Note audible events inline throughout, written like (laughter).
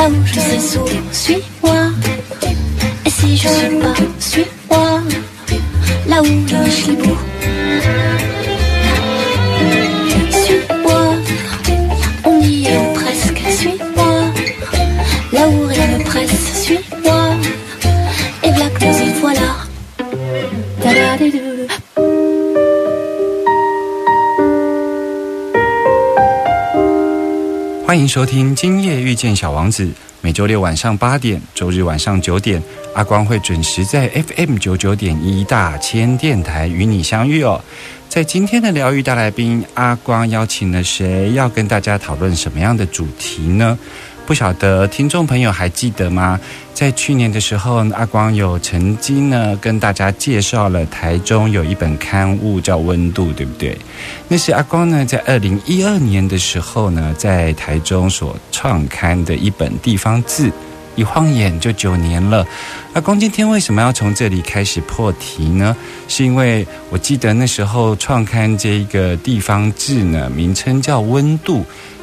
Là où je sais sourd, suis-moi. Et si je suis pas, suis-moi, là où je suis beau. 收听《今夜遇见小王子》，每周六晚上八点，周日晚上九点，阿光会准时在 FM 九九点一大千电台与你相遇哦。在今天的疗愈大来宾，阿光邀请了谁？要跟大家讨论什么样的主题呢？不晓得听众朋友还记得吗？在去年的时候，阿光有曾经呢跟大家介绍了台中有一本刊物叫《温度》，对不对？那是阿光呢在二零一二年的时候呢，在台中所创刊的一本地方志。一晃眼就九年了，阿光今天为什么要从这里开始破题呢？是因为我记得那时候创刊这一个地方志呢，名称叫《温度》，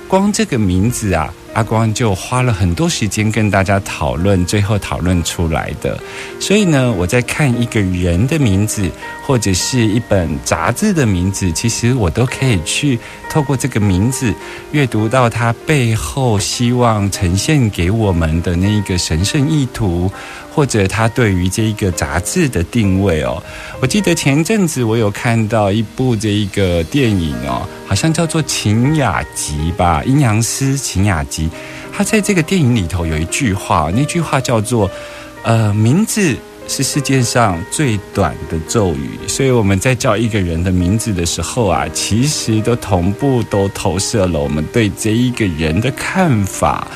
光这个名字啊，阿光就花了很多时间跟大家讨论，最后讨论出来的。所以呢，我在看一个人的名字，或者是一本杂志的名字，其实我都可以去透过这个名字阅读到他背后希望呈现给我们的那一个神圣意图，或者他对于这一个杂志的定位哦。我记得前阵子我有看到一部这一个电影哦，好像叫做《秦雅集》吧，阴阳师秦雅集。他在这个电影里头有一句话，那句话叫做“呃，名字是世界上最短的咒语”。所以我们在叫一个人的名字的时候啊，其实都同步都投射了我们对这一个人的看法。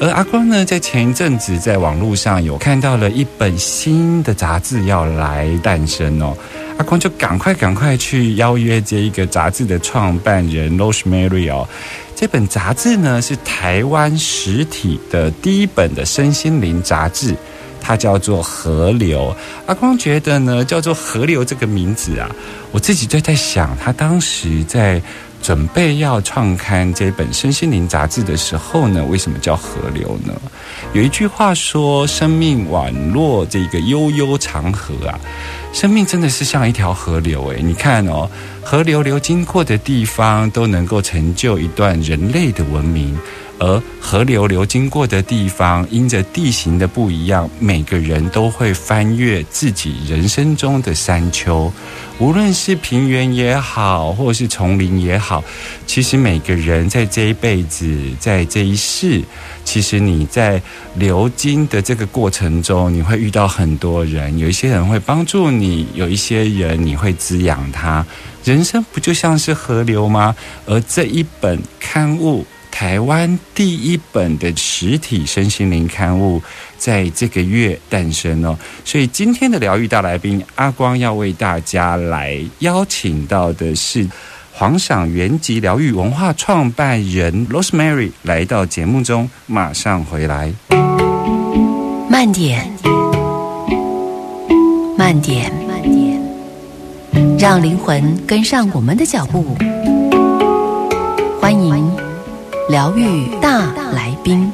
而阿光呢，在前一阵子在网络上有看到了一本新的杂志要来诞生哦，阿光就赶快赶快去邀约这一个杂志的创办人 Rosemary 哦。这本杂志呢是台湾实体的第一本的身心灵杂志，它叫做《河流》。阿光觉得呢，叫做《河流》这个名字啊，我自己就在想，他当时在准备要创刊这本身心灵杂志的时候呢，为什么叫河流呢？有一句话说：“生命宛若这个悠悠长河啊。”生命真的是像一条河流诶，你看哦，河流流经过的地方都能够成就一段人类的文明，而河流流经过的地方，因着地形的不一样，每个人都会翻越自己人生中的山丘。无论是平原也好，或是丛林也好，其实每个人在这一辈子，在这一世，其实你在流经的这个过程中，你会遇到很多人，有一些人会帮助你，有一些人你会滋养他。人生不就像是河流吗？而这一本刊物。台湾第一本的实体身心灵刊物，在这个月诞生哦。所以今天的疗愈大来宾阿光要为大家来邀请到的是黄赏原籍疗愈文化创办人 Rosemary 来到节目中，马上回来。慢点，慢点，慢点，让灵魂跟上我们的脚步。疗愈大来宾。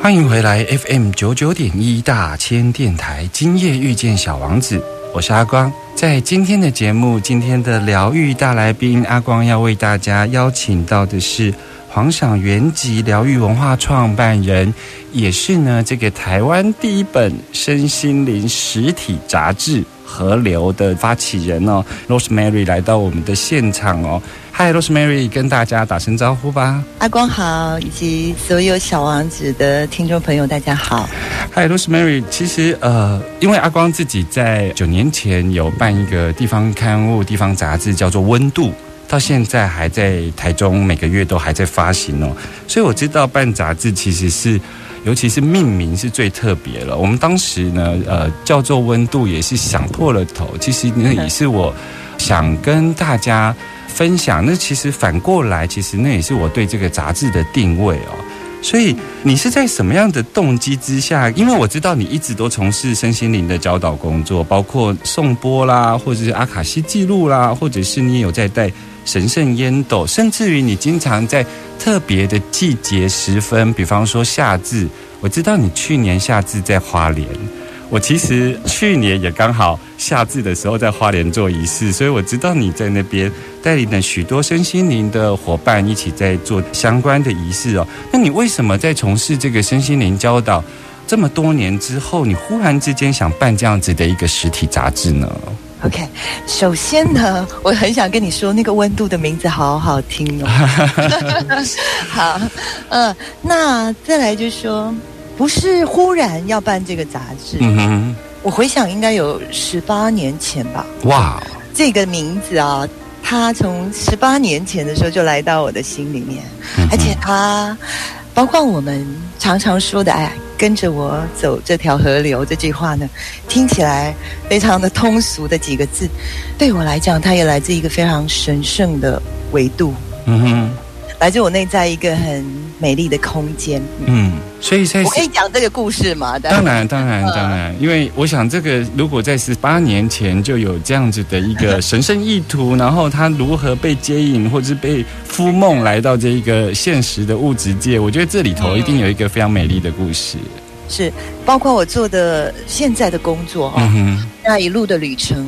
欢迎回来 FM 九九点一大千电台，今夜遇见小王子，我是阿光。在今天的节目，今天的疗愈大来宾，阿光要为大家邀请到的是黄赏原籍疗愈文化创办人，也是呢这个台湾第一本身心灵实体杂志河流的发起人哦，Rosemary 来到我们的现场哦。嗨，Rosemary，跟大家打声招呼吧。阿光好，以及所有小王子的听众朋友，大家好。嗨，Rosemary，其实呃，因为阿光自己在九年前有办一个地方刊物、地方杂志，叫做《温度》，到现在还在台中，每个月都还在发行哦。所以我知道办杂志其实是，尤其是命名是最特别了。我们当时呢，呃，叫做《温度》，也是想破了头。其实那也是我想跟大家。分享那其实反过来，其实那也是我对这个杂志的定位哦。所以你是在什么样的动机之下？因为我知道你一直都从事身心灵的教导工作，包括颂钵啦，或者是阿卡西记录啦，或者是你有在带神圣烟斗，甚至于你经常在特别的季节时分，比方说夏至，我知道你去年夏至在花莲。我其实去年也刚好夏至的时候在花莲做仪式，所以我知道你在那边带领了许多身心灵的伙伴一起在做相关的仪式哦。那你为什么在从事这个身心灵教导这么多年之后，你忽然之间想办这样子的一个实体杂志呢？OK，首先呢，我很想跟你说，那个温度的名字好好听哦。(laughs) 好，嗯，那再来就说。不是忽然要办这个杂志，嗯哼，我回想应该有十八年前吧。哇，这个名字啊，他从十八年前的时候就来到我的心里面，而且他包括我们常常说的“哎，跟着我走这条河流”这句话呢，听起来非常的通俗的几个字，对我来讲，它也来自一个非常神圣的维度。嗯哼。来自我内在一个很美丽的空间。嗯，所以在我可以讲这个故事吗？当然，当然，当然，因为我想，这个如果在十八年前就有这样子的一个神圣意图，然后他如何被接引，或者是被敷梦来到这一个现实的物质界，我觉得这里头一定有一个非常美丽的故事。是，包括我做的现在的工作哈，那一路的旅程。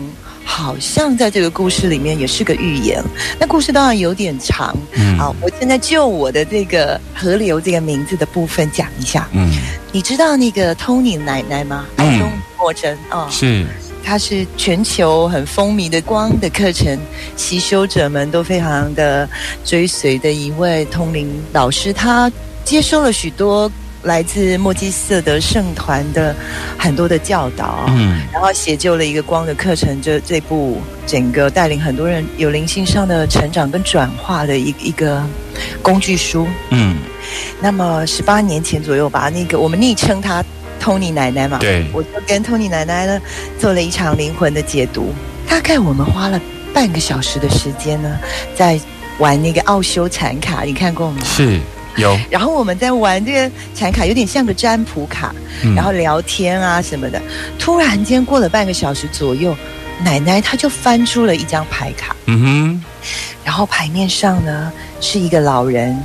好像在这个故事里面也是个预言。那故事当然有点长，嗯，好，我现在就我的这个河流这个名字的部分讲一下。嗯，你知道那个 Tony 奶奶吗？嗯，莫真哦，是，她是全球很风靡的光的课程，习修者们都非常的追随的一位通灵老师。他接收了许多。来自墨基瑟德圣团的很多的教导，嗯，然后写就了一个光的课程，这这部整个带领很多人有灵性上的成长跟转化的一一个工具书，嗯，那么十八年前左右吧，那个我们昵称他 Tony 奶奶嘛，对，我就跟 Tony 奶奶呢做了一场灵魂的解读，大概我们花了半个小时的时间呢，在玩那个奥修禅卡，你看过吗？是。(laughs) 有，然后我们在玩这个彩卡，有点像个占卜卡，然后聊天啊什么的。突然间过了半个小时左右，奶奶她就翻出了一张牌卡，嗯哼，然后牌面上呢是一个老人，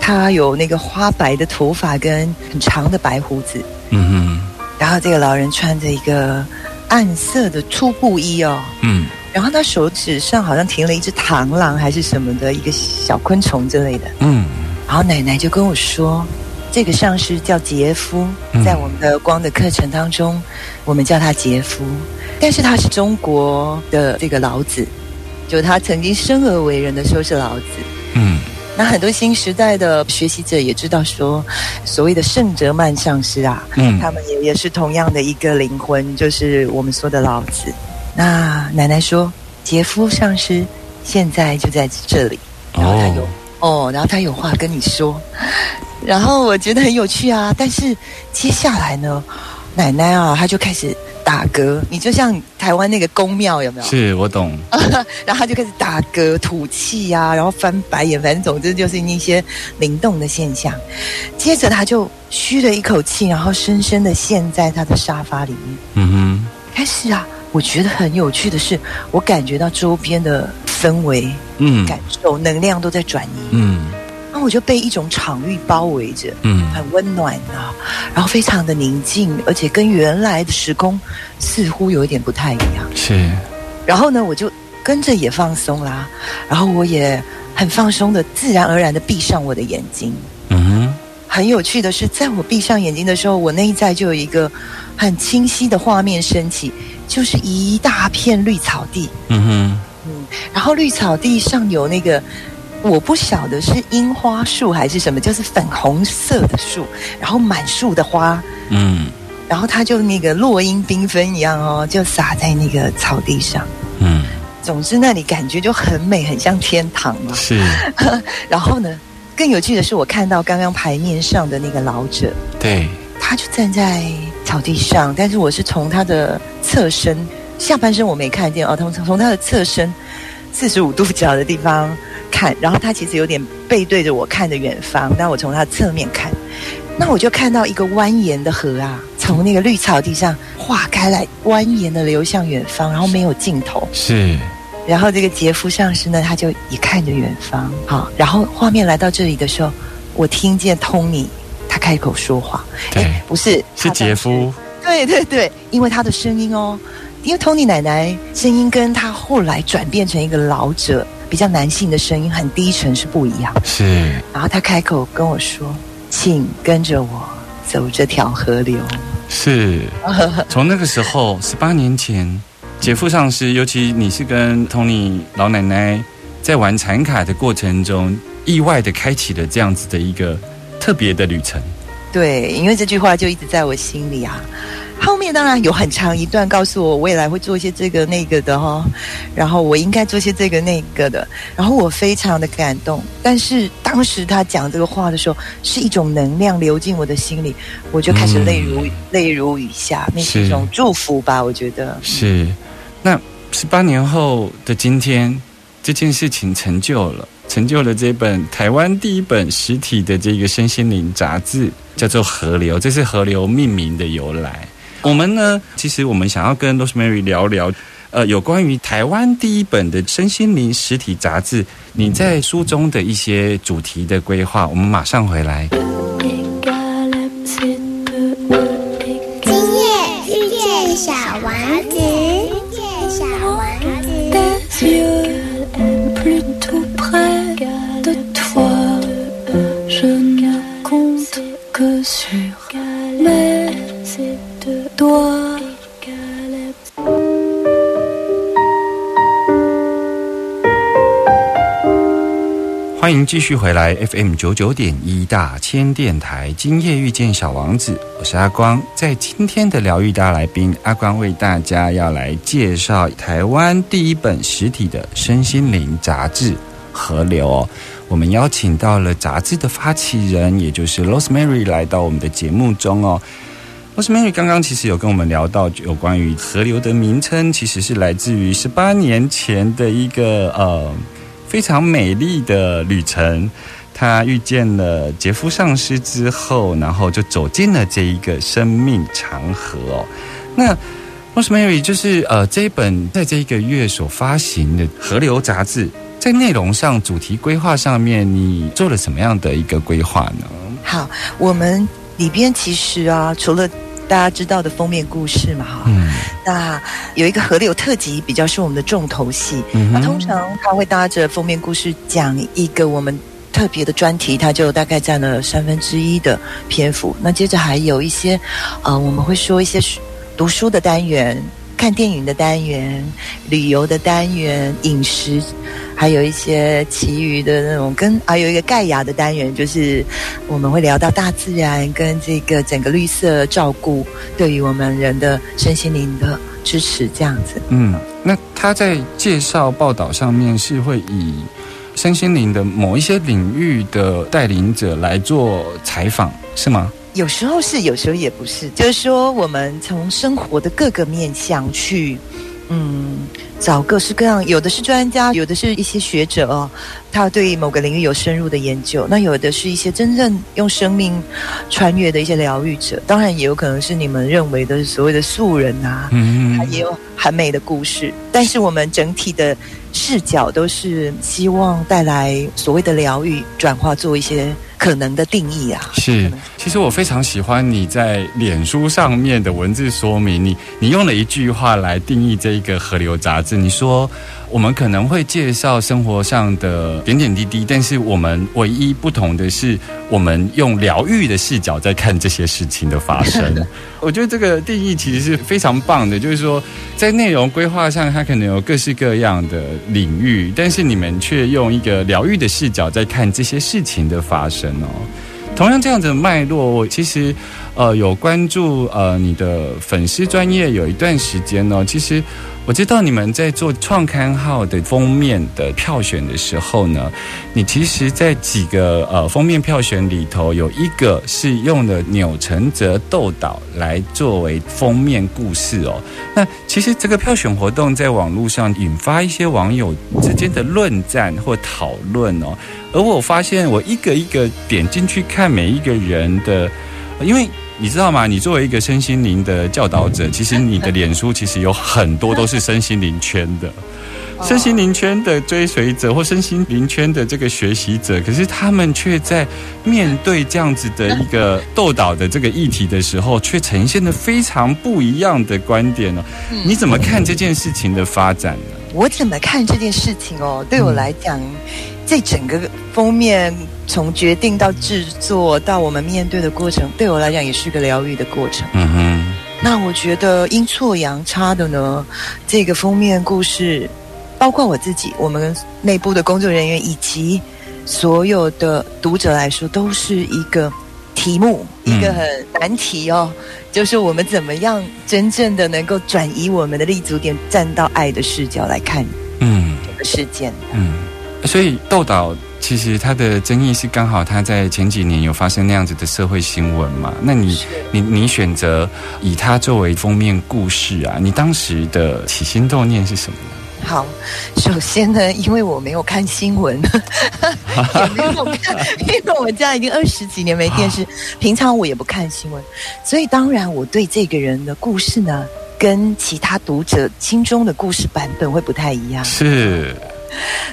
他有那个花白的头发跟很长的白胡子，嗯哼，然后这个老人穿着一个暗色的粗布衣哦，嗯，然后他手指上好像停了一只螳螂还是什么的一个小昆虫之类的，嗯。然后奶奶就跟我说：“这个上师叫杰夫，在我们的光的课程当中，我们叫他杰夫。但是他是中国的这个老子，就他曾经生而为人的时候是老子。嗯，那很多新时代的学习者也知道说，所谓的圣哲曼上师啊，嗯，他们也也是同样的一个灵魂，就是我们说的老子。那奶奶说，杰夫上师现在就在这里，然后他有。”哦，然后他有话跟你说，然后我觉得很有趣啊。但是接下来呢，奶奶啊，她就开始打嗝，你就像台湾那个宫庙有没有？是我懂。(laughs) 然后她就开始打嗝、吐气呀，然后翻白眼，反正总之就是那些灵动的现象。接着她就吁了一口气，然后深深的陷在他的沙发里面。嗯哼。开始啊，我觉得很有趣的是，我感觉到周边的。氛围，嗯，感受能量都在转移，嗯，那我就被一种场域包围着，嗯，很温暖啊，然后非常的宁静，而且跟原来的时空似乎有一点不太一样，是。然后呢，我就跟着也放松啦，然后我也很放松的，自然而然的闭上我的眼睛，嗯哼。很有趣的是，在我闭上眼睛的时候，我内在就有一个很清晰的画面升起。就是一大片绿草地。嗯哼，嗯，然后绿草地上有那个。我不晓得是樱花树还是什么，就是粉红色的树，然后满树的花，嗯，然后它就那个落英缤纷一样哦，就洒在那个草地上，嗯，总之那里感觉就很美，很像天堂嘛。是，(laughs) 然后呢，更有趣的是，我看到刚刚牌面上的那个老者，对，他就站在草地上，但是我是从他的侧身，下半身我没看见哦，从从他的侧身四十五度角的地方。看，然后他其实有点背对着我看着远方，但我从他侧面看，那我就看到一个蜿蜒的河啊，从那个绿草地上划开来，蜿蜒的流向远方，然后没有尽头。是，然后这个杰夫上师呢，他就一看着远方，好，然后画面来到这里的时候，我听见 Tony 他开口说话，对，不是，是杰夫，对对对，因为他的声音哦，因为 Tony 奶奶声音跟他后来转变成一个老者。比较男性的声音很低沉是不一样，是。然后他开口跟我说：“请跟着我走这条河流。”是。(laughs) 从那个时候，十八年前，杰夫上师，尤其你是跟 Tony 老奶奶在玩残卡的过程中，意外的开启了这样子的一个特别的旅程。对，因为这句话就一直在我心里啊。后面当然有很长一段告诉我未来会做一些这个那个的哈，然后我应该做些这个那个的，然后我非常的感动。但是当时他讲这个话的时候，是一种能量流进我的心里，我就开始泪如泪如雨下，那是一种祝福吧？我觉得是。那十八年后的今天，这件事情成就了，成就了这本台湾第一本实体的这个身心灵杂志，叫做《河流》，这是河流命名的由来。我们呢，其实我们想要跟 Rosemary 聊聊，呃，有关于台湾第一本的身心灵实体杂志，你在书中的一些主题的规划。我们马上回来。继续回来 FM 九九点一大千电台，今夜遇见小王子，我是阿光。在今天的疗愈大来宾，阿光为大家要来介绍台湾第一本实体的身心灵杂志《河流》哦。我们邀请到了杂志的发起人，也就是 Rosemary 来到我们的节目中哦。Rosemary 刚刚其实有跟我们聊到有关于河流的名称，其实是来自于十八年前的一个呃非常美丽的旅程。他遇见了杰夫上师之后，然后就走进了这一个生命长河哦。那罗斯 Mary 就是呃这一本在这一个月所发行的河流杂志，在内容上、主题规划上面，你做了什么样的一个规划呢？好，我们里边其实啊，除了大家知道的封面故事嘛，哈，那有一个河流特辑，比较是我们的重头戏。那通常他会搭着封面故事讲一个我们特别的专题，它就大概占了三分之一的篇幅。那接着还有一些，呃，我们会说一些读书的单元。看电影的单元、旅游的单元、饮食，还有一些其余的那种跟还有一个盖亚的单元，就是我们会聊到大自然跟这个整个绿色照顾对于我们人的身心灵的支持这样子。嗯，那他在介绍报道上面是会以身心灵的某一些领域的带领者来做采访，是吗？有时候是，有时候也不是。就是说，我们从生活的各个面向去，嗯，找各式各样。有的是专家，有的是一些学者哦，他对某个领域有深入的研究。那有的是一些真正用生命穿越的一些疗愈者。当然，也有可能是你们认为的所谓的素人啊，他也有很美的故事。但是，我们整体的视角都是希望带来所谓的疗愈，转化做一些。可能的定义啊。是，其实我非常喜欢你在脸书上面的文字说明，你你用了一句话来定义这一个河流杂志，你说。我们可能会介绍生活上的点点滴滴，但是我们唯一不同的是，我们用疗愈的视角在看这些事情的发生。(laughs) 我觉得这个定义其实是非常棒的，就是说在内容规划上，它可能有各式各样的领域，但是你们却用一个疗愈的视角在看这些事情的发生哦。同样这样子的脉络，我其实呃有关注呃你的粉丝专业有一段时间呢，其实。我知道你们在做创刊号的封面的票选的时候呢，你其实，在几个呃封面票选里头，有一个是用的钮承泽豆岛来作为封面故事哦。那其实这个票选活动在网络上引发一些网友之间的论战或讨论哦。而我发现，我一个一个点进去看每一个人的，因为。你知道吗？你作为一个身心灵的教导者，其实你的脸书其实有很多都是身心灵圈的，身心灵圈的追随者或身心灵圈的这个学习者，可是他们却在面对这样子的一个斗导的这个议题的时候，却呈现的非常不一样的观点哦。你怎么看这件事情的发展呢？我怎么看这件事情哦？对我来讲。这整个封面从决定到制作到我们面对的过程，对我来讲也是个疗愈的过程。嗯哼。那我觉得阴错阳差的呢，这个封面故事，包括我自己、我们内部的工作人员以及所有的读者来说，都是一个题目，一个很难题哦。就是我们怎么样真正的能够转移我们的立足点，站到爱的视角来看，嗯，这个事件，嗯。所以豆导其实他的争议是刚好他在前几年有发生那样子的社会新闻嘛？那你你你选择以他作为封面故事啊？你当时的起心动念是什么呢？好，首先呢，因为我没有看新闻，(laughs) 也没有看，因为我们家已经二十几年没电视，平常我也不看新闻，所以当然我对这个人的故事呢，跟其他读者心中的故事版本会不太一样。是。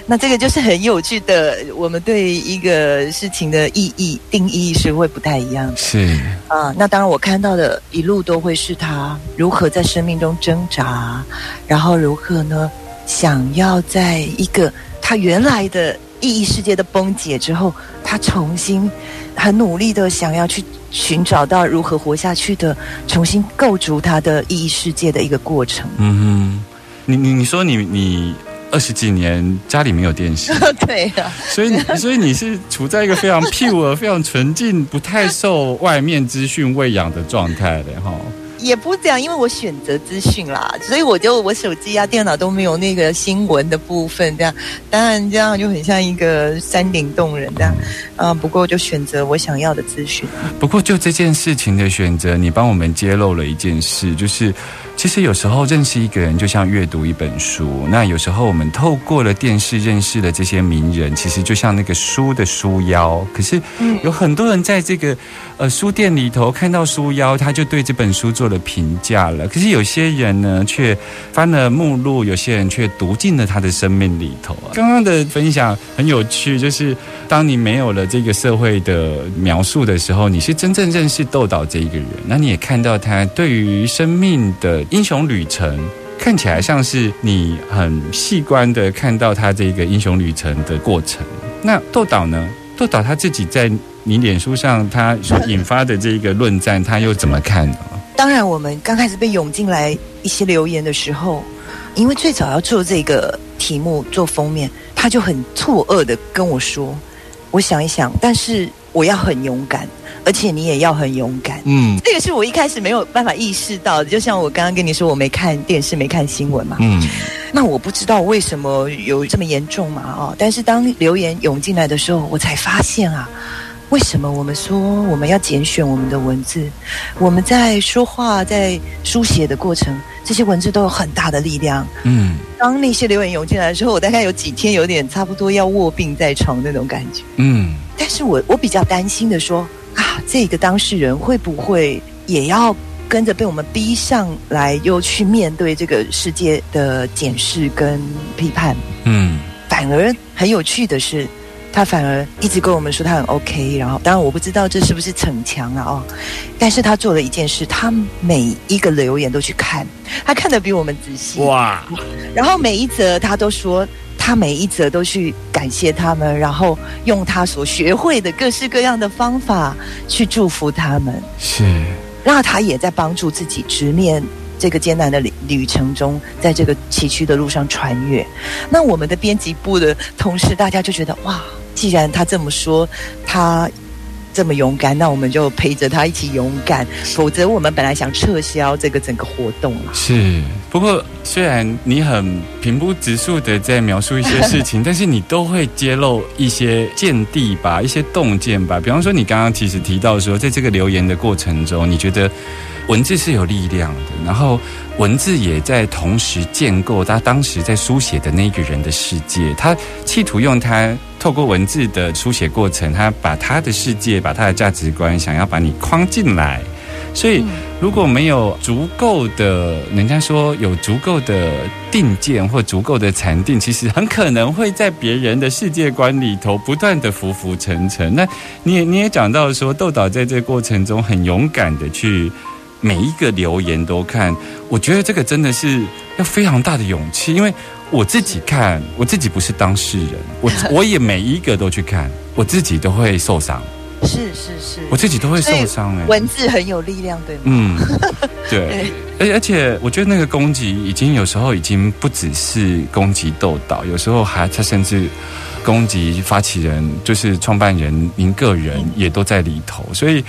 那这个就是很有趣的，我们对一个事情的意义定义是会不太一样。是啊，那当然我看到的一路都会是他如何在生命中挣扎，然后如何呢，想要在一个他原来的意义世界的崩解之后，他重新很努力的想要去寻找到如何活下去的，重新构筑他的意义世界的一个过程。嗯哼，你你你说你你。二十几年家里没有电视，(laughs) 对啊，所以你所以你是处在一个非常 pure、(laughs) 非常纯净、不太受外面资讯喂养的状态的哈。也不这样，因为我选择资讯啦，所以我就我手机啊、电脑都没有那个新闻的部分，这样当然这样就很像一个山顶洞人这样啊。不过就选择我想要的资讯。不过就这件事情的选择，你帮我们揭露了一件事，就是。其实有时候认识一个人就像阅读一本书，那有时候我们透过了电视认识了这些名人，其实就像那个书的书腰。可是有很多人在这个呃书店里头看到书腰，他就对这本书做了评价了。可是有些人呢，却翻了目录，有些人却读进了他的生命里头啊。刚刚的分享很有趣，就是当你没有了这个社会的描述的时候，你是真正认识豆岛这一个人，那你也看到他对于生命的。英雄旅程看起来像是你很细观的看到他这个英雄旅程的过程。那豆岛呢？豆岛他自己在你脸书上他所引发的这个论战，他又怎么看呢？当然，我们刚开始被涌进来一些留言的时候，因为最早要做这个题目做封面，他就很错愕的跟我说：“我想一想，但是我要很勇敢。”而且你也要很勇敢，嗯，这个是我一开始没有办法意识到的。就像我刚刚跟你说，我没看电视，没看新闻嘛，嗯，那我不知道为什么有这么严重嘛，哦，但是当留言涌进来的时候，我才发现啊，为什么我们说我们要拣选我们的文字？我们在说话、在书写的过程，这些文字都有很大的力量，嗯。当那些留言涌进来的时候，我大概有几天有点差不多要卧病在床那种感觉，嗯。但是我我比较担心的说。啊，这个当事人会不会也要跟着被我们逼上来，又去面对这个世界的检视跟批判？嗯，反而很有趣的是，他反而一直跟我们说他很 OK。然后，当然我不知道这是不是逞强啊哦，但是他做了一件事，他每一个留言都去看，他看的比我们仔细哇。然后每一则他都说，他每一则都去感谢他们，然后用他所学会的各式各样的方法去祝福他们。是，那他也在帮助自己直面。这个艰难的旅旅程中，在这个崎岖的路上穿越，那我们的编辑部的同事，大家就觉得哇，既然他这么说，他这么勇敢，那我们就陪着他一起勇敢。否则，我们本来想撤销这个整个活动了。是，不过虽然你很平铺直述的在描述一些事情，(laughs) 但是你都会揭露一些见地吧，一些洞见吧。比方说，你刚刚其实提到说，在这个留言的过程中，你觉得。文字是有力量的，然后文字也在同时建构他当时在书写的那个人的世界。他企图用他透过文字的书写过程，他把他的世界、把他的价值观，想要把你框进来。所以，如果没有足够的，人家说有足够的定见或足够的禅定，其实很可能会在别人的世界观里头不断的浮浮沉沉。那你也你也讲到说，豆导在这过程中很勇敢的去。每一个留言都看，我觉得这个真的是要非常大的勇气，因为我自己看，我自己不是当事人，我 (laughs) 我也每一个都去看，我自己都会受伤。是是是，我自己都会受伤哎。文字很有力量，对吗？嗯，对。(laughs) 而而且，我觉得那个攻击已经有时候已经不只是攻击豆导，有时候还他甚至。攻击发起人就是创办人，您个人也都在里头，所以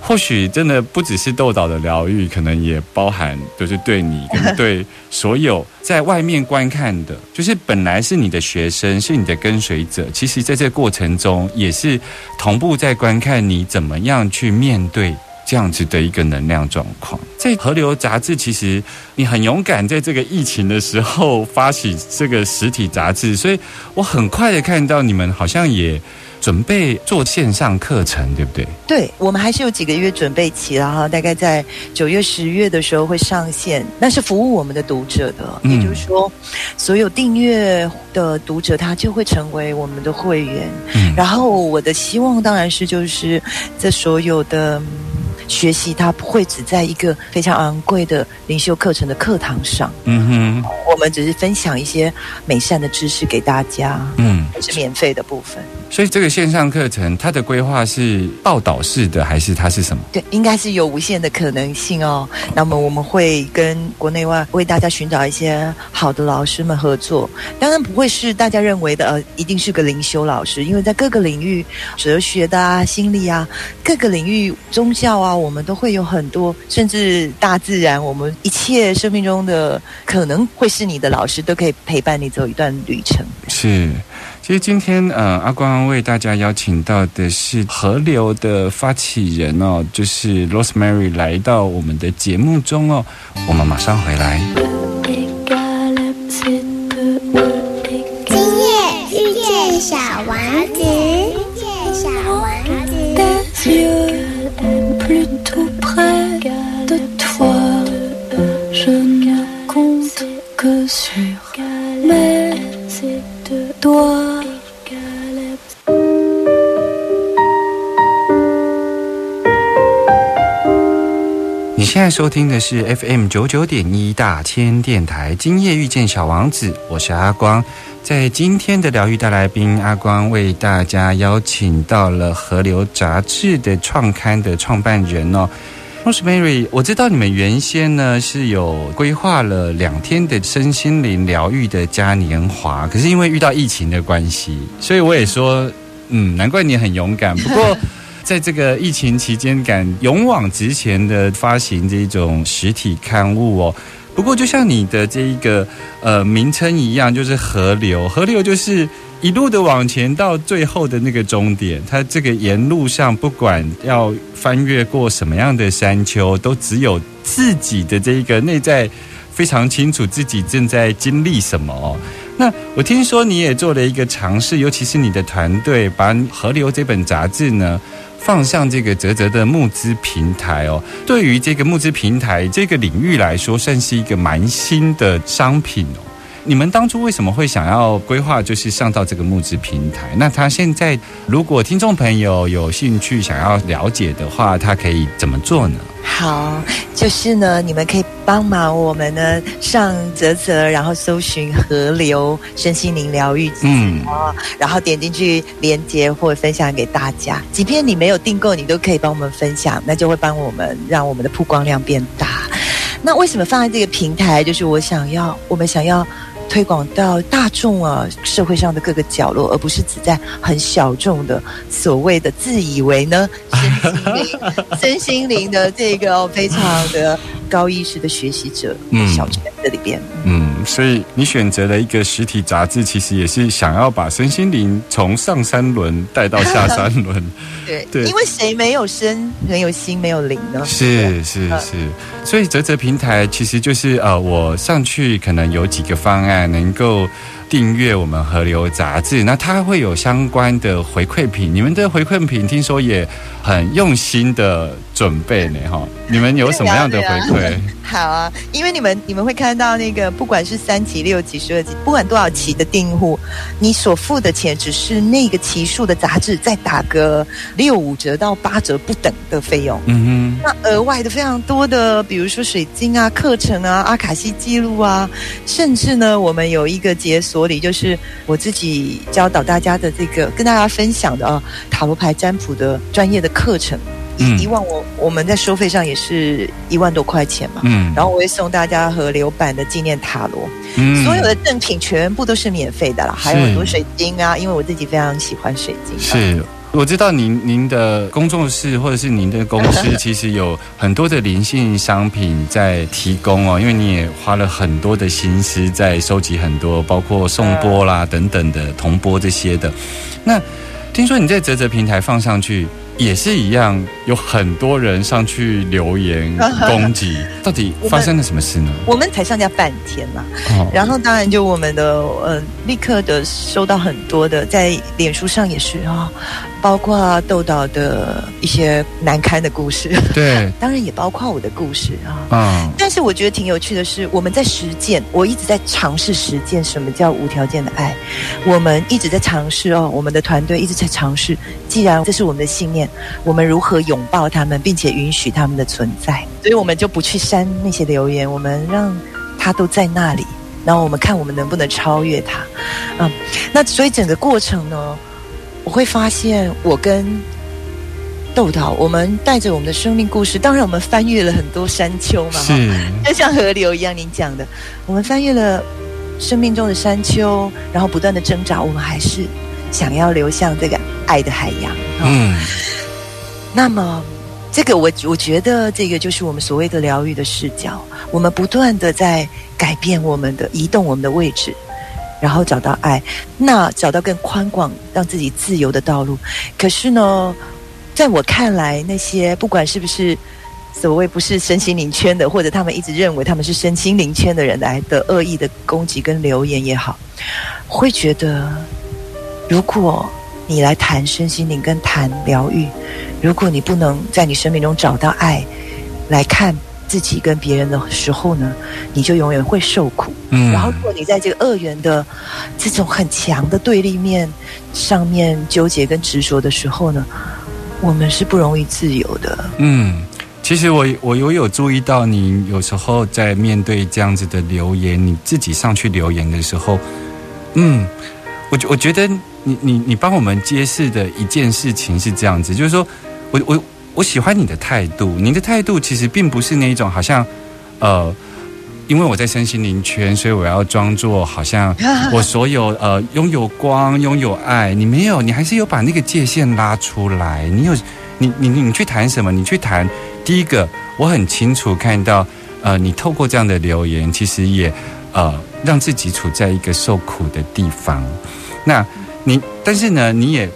或许真的不只是豆岛的疗愈，可能也包含就是对你跟对所有在外面观看的，就是本来是你的学生，是你的跟随者，其实在这过程中也是同步在观看你怎么样去面对。这样子的一个能量状况，在河流杂志，其实你很勇敢，在这个疫情的时候发起这个实体杂志，所以我很快的看到你们好像也准备做线上课程，对不对？对，我们还是有几个月准备期了哈，大概在九月、十月的时候会上线，那是服务我们的读者的，也就是说，所有订阅的读者他就会成为我们的会员，然后我的希望当然是就是这所有的。学习它不会只在一个非常昂贵的灵修课程的课堂上，嗯哼，我们只是分享一些美善的知识给大家，嗯，是免费的部分。所以这个线上课程它的规划是报道式的，还是它是什么？对，应该是有无限的可能性哦。那么我们会跟国内外为大家寻找一些好的老师们合作，当然不会是大家认为的呃，一定是个灵修老师，因为在各个领域，哲学的啊、心理啊，各个领域宗教啊。我们都会有很多，甚至大自然，我们一切生命中的可能会是你的老师，都可以陪伴你走一段旅程。是，其实今天呃，阿光为大家邀请到的是河流的发起人哦，就是 Rosemary 来到我们的节目中哦，我们马上回来。今夜遇见小王子，遇见小王子。收听的是 FM 九九点一大千电台，今夜遇见小王子，我是阿光。在今天的疗愈大来宾，阿光为大家邀请到了《河流》杂志的创刊的创办人哦。Rosemary，我知道你们原先呢是有规划了两天的身心灵疗愈的嘉年华，可是因为遇到疫情的关系，所以我也说，嗯，难怪你很勇敢。不过在这个疫情期间，敢勇往直前的发行这种实体刊物哦。不过就像你的这一个呃名称一样，就是河流，河流就是。一路的往前到最后的那个终点，它这个沿路上不管要翻越过什么样的山丘，都只有自己的这一个内在非常清楚自己正在经历什么哦。那我听说你也做了一个尝试，尤其是你的团队把《河流》这本杂志呢放上这个泽泽的募资平台哦。对于这个募资平台这个领域来说，算是一个蛮新的商品哦。你们当初为什么会想要规划，就是上到这个募资平台？那他现在如果听众朋友有兴趣想要了解的话，他可以怎么做呢？好，就是呢，你们可以帮忙我们呢上泽泽，然后搜寻河流身心灵疗愈，嗯，然后点进去连接或分享给大家。即便你没有订购，你都可以帮我们分享，那就会帮我们让我们的曝光量变大。那为什么放在这个平台？就是我想要，我们想要。推广到大众啊，社会上的各个角落，而不是只在很小众的所谓的自以为呢？(laughs) 身心灵、身心灵的这个非常的高意识的学习者小圈子里边。嗯，所以你选择了一个实体杂志，其实也是想要把身心灵从上三轮带到下三轮。(laughs) 对对，因为谁没有身，没有心，没有灵呢？是是是，所以泽泽平台其实就是呃，我上去可能有几个方案。能够订阅我们河流杂志，那它会有相关的回馈品。你们的回馈品听说也很用心的准备呢，哈。你们有什么样的回馈？(laughs) (laughs) 好啊，因为你们你们会看到那个，不管是三期、六期、十二期，不管多少期的订户，你所付的钱只是那个期数的杂志再打个六五折到八折不等的费用。嗯哼，那额外的非常多的，比如说水晶啊、课程啊、阿卡西记录啊，甚至呢，我们有一个解锁里，就是我自己教导大家的这个，跟大家分享的啊，塔罗牌占卜的专业的课程。以往我我们在收费上也是一万多块钱嘛，嗯，然后我会送大家河流版的纪念塔罗，嗯，所有的赠品全部都是免费的啦，还有很多水晶啊，因为我自己非常喜欢水晶。是，我知道您您的工作室或者是您的公司 (laughs) 其实有很多的灵性商品在提供哦，因为你也花了很多的心思在收集很多，包括送波啦等等的铜波这些的。那听说你在泽泽平台放上去。也是一样，有很多人上去留言攻击，(laughs) 到底发生了什么事呢？我们才上架半天嘛，然后当然就我们的呃，立刻的收到很多的，在脸书上也是啊。包括豆岛的一些难堪的故事，对，(laughs) 当然也包括我的故事啊。嗯，但是我觉得挺有趣的是，我们在实践，我一直在尝试实践什么叫无条件的爱。我们一直在尝试哦，我们的团队一直在尝试。既然这是我们的信念，我们如何拥抱他们，并且允许他们的存在？所以我们就不去删那些留言，我们让他都在那里，然后我们看我们能不能超越他。嗯，那所以整个过程呢？我会发现，我跟豆豆，我们带着我们的生命故事，当然我们翻越了很多山丘嘛，是，就像河流一样，您讲的，我们翻越了生命中的山丘，然后不断的挣扎，我们还是想要流向这个爱的海洋。嗯，那么这个我我觉得这个就是我们所谓的疗愈的视角，我们不断的在改变我们的移动我们的位置。然后找到爱，那找到更宽广、让自己自由的道路。可是呢，在我看来，那些不管是不是所谓不是身心灵圈的，或者他们一直认为他们是身心灵圈的人来的恶意的攻击跟留言也好，会觉得，如果你来谈身心灵跟谈疗愈，如果你不能在你生命中找到爱，来看。自己跟别人的时候呢，你就永远会受苦。嗯，然后如果你在这个二元的这种很强的对立面上面纠结跟执着的时候呢，我们是不容易自由的。嗯，其实我我有有注意到，你有时候在面对这样子的留言，你自己上去留言的时候，嗯，我我觉得你你你帮我们揭示的一件事情是这样子，就是说我我。我喜欢你的态度，你的态度其实并不是那一种好像，呃，因为我在身心灵圈，所以我要装作好像 (laughs) 我所有呃拥有光、拥有爱。你没有，你还是有把那个界限拉出来。你有，你你你去谈什么？你去谈第一个，我很清楚看到，呃，你透过这样的留言，其实也呃让自己处在一个受苦的地方。那你，但是呢，你也。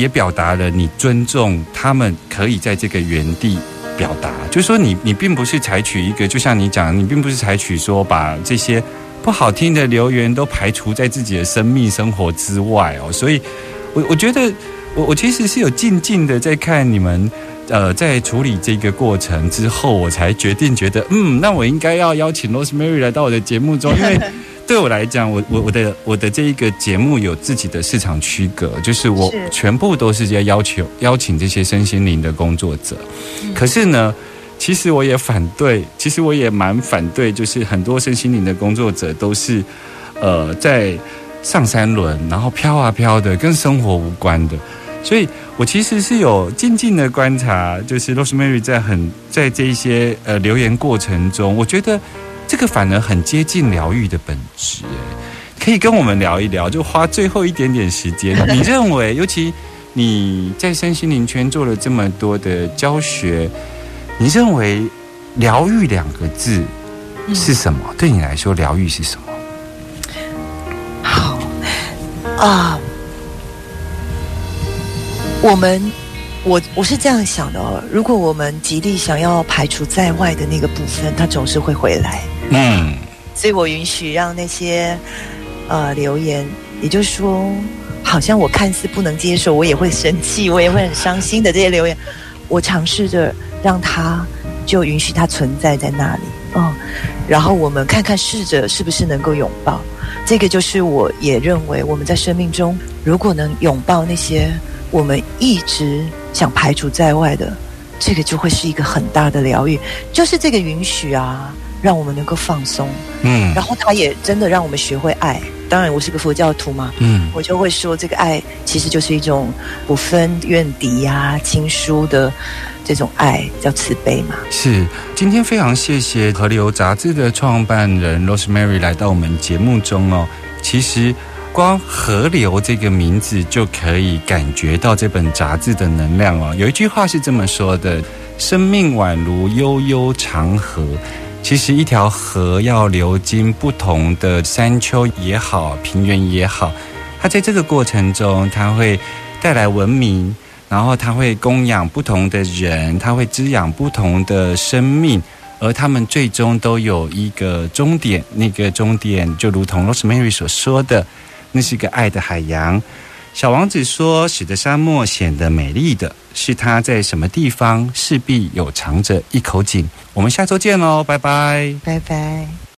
也表达了你尊重他们可以在这个原地表达，就是说你你并不是采取一个，就像你讲，你并不是采取说把这些不好听的留言都排除在自己的生命生活之外哦。所以，我我觉得我我其实是有静静的在看你们，呃，在处理这个过程之后，我才决定觉得，嗯，那我应该要邀请 Rosemary 来到我的节目中，因为。对我来讲，我我我的我的这一个节目有自己的市场区隔，就是我全部都是在要求邀请这些身心灵的工作者。可是呢，其实我也反对，其实我也蛮反对，就是很多身心灵的工作者都是呃在上三轮，然后飘啊飘的，跟生活无关的。所以我其实是有静静的观察，就是 Rosemary 在很在这一些呃留言过程中，我觉得这个反而很接近疗愈的本质。哎，可以跟我们聊一聊，就花最后一点点时间。你认为，尤其你在身心灵圈做了这么多的教学，你认为疗愈两个字是什么？对你来说，疗愈是什么？好啊，我们我我是这样想的哦，如果我们极力想要排除在外的那个部分，它总是会回来。嗯所以我允许让那些呃留言，也就是说，好像我看似不能接受，我也会生气，我也会很伤心的这些留言，我尝试着让它就允许它存在在那里，嗯，然后我们看看试着是不是能够拥抱，这个就是我也认为我们在生命中，如果能拥抱那些我们一直想排除在外的，这个就会是一个很大的疗愈，就是这个允许啊。让我们能够放松，嗯然后他也真的让我们学会爱。当然，我是个佛教徒嘛，嗯我就会说，这个爱其实就是一种不分怨敌呀、亲疏的这种爱，叫慈悲嘛。是，今天非常谢谢河流杂志的创办人 Rosemary 来到我们节目中哦。其实光河流这个名字就可以感觉到这本杂志的能量哦。有一句话是这么说的：“生命宛如悠悠长河。”其实一条河要流经不同的山丘也好，平原也好，它在这个过程中，它会带来文明，然后它会供养不同的人，它会滋养不同的生命，而他们最终都有一个终点，那个终点就如同 Rosemary 所说的，那是一个爱的海洋。小王子说：“使得沙漠显得美丽的是它在什么地方，势必有藏着一口井。”我们下周见喽，拜拜。拜拜。